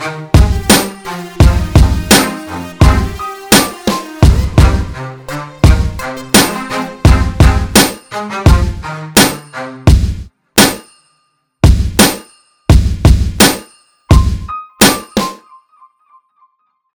Bye.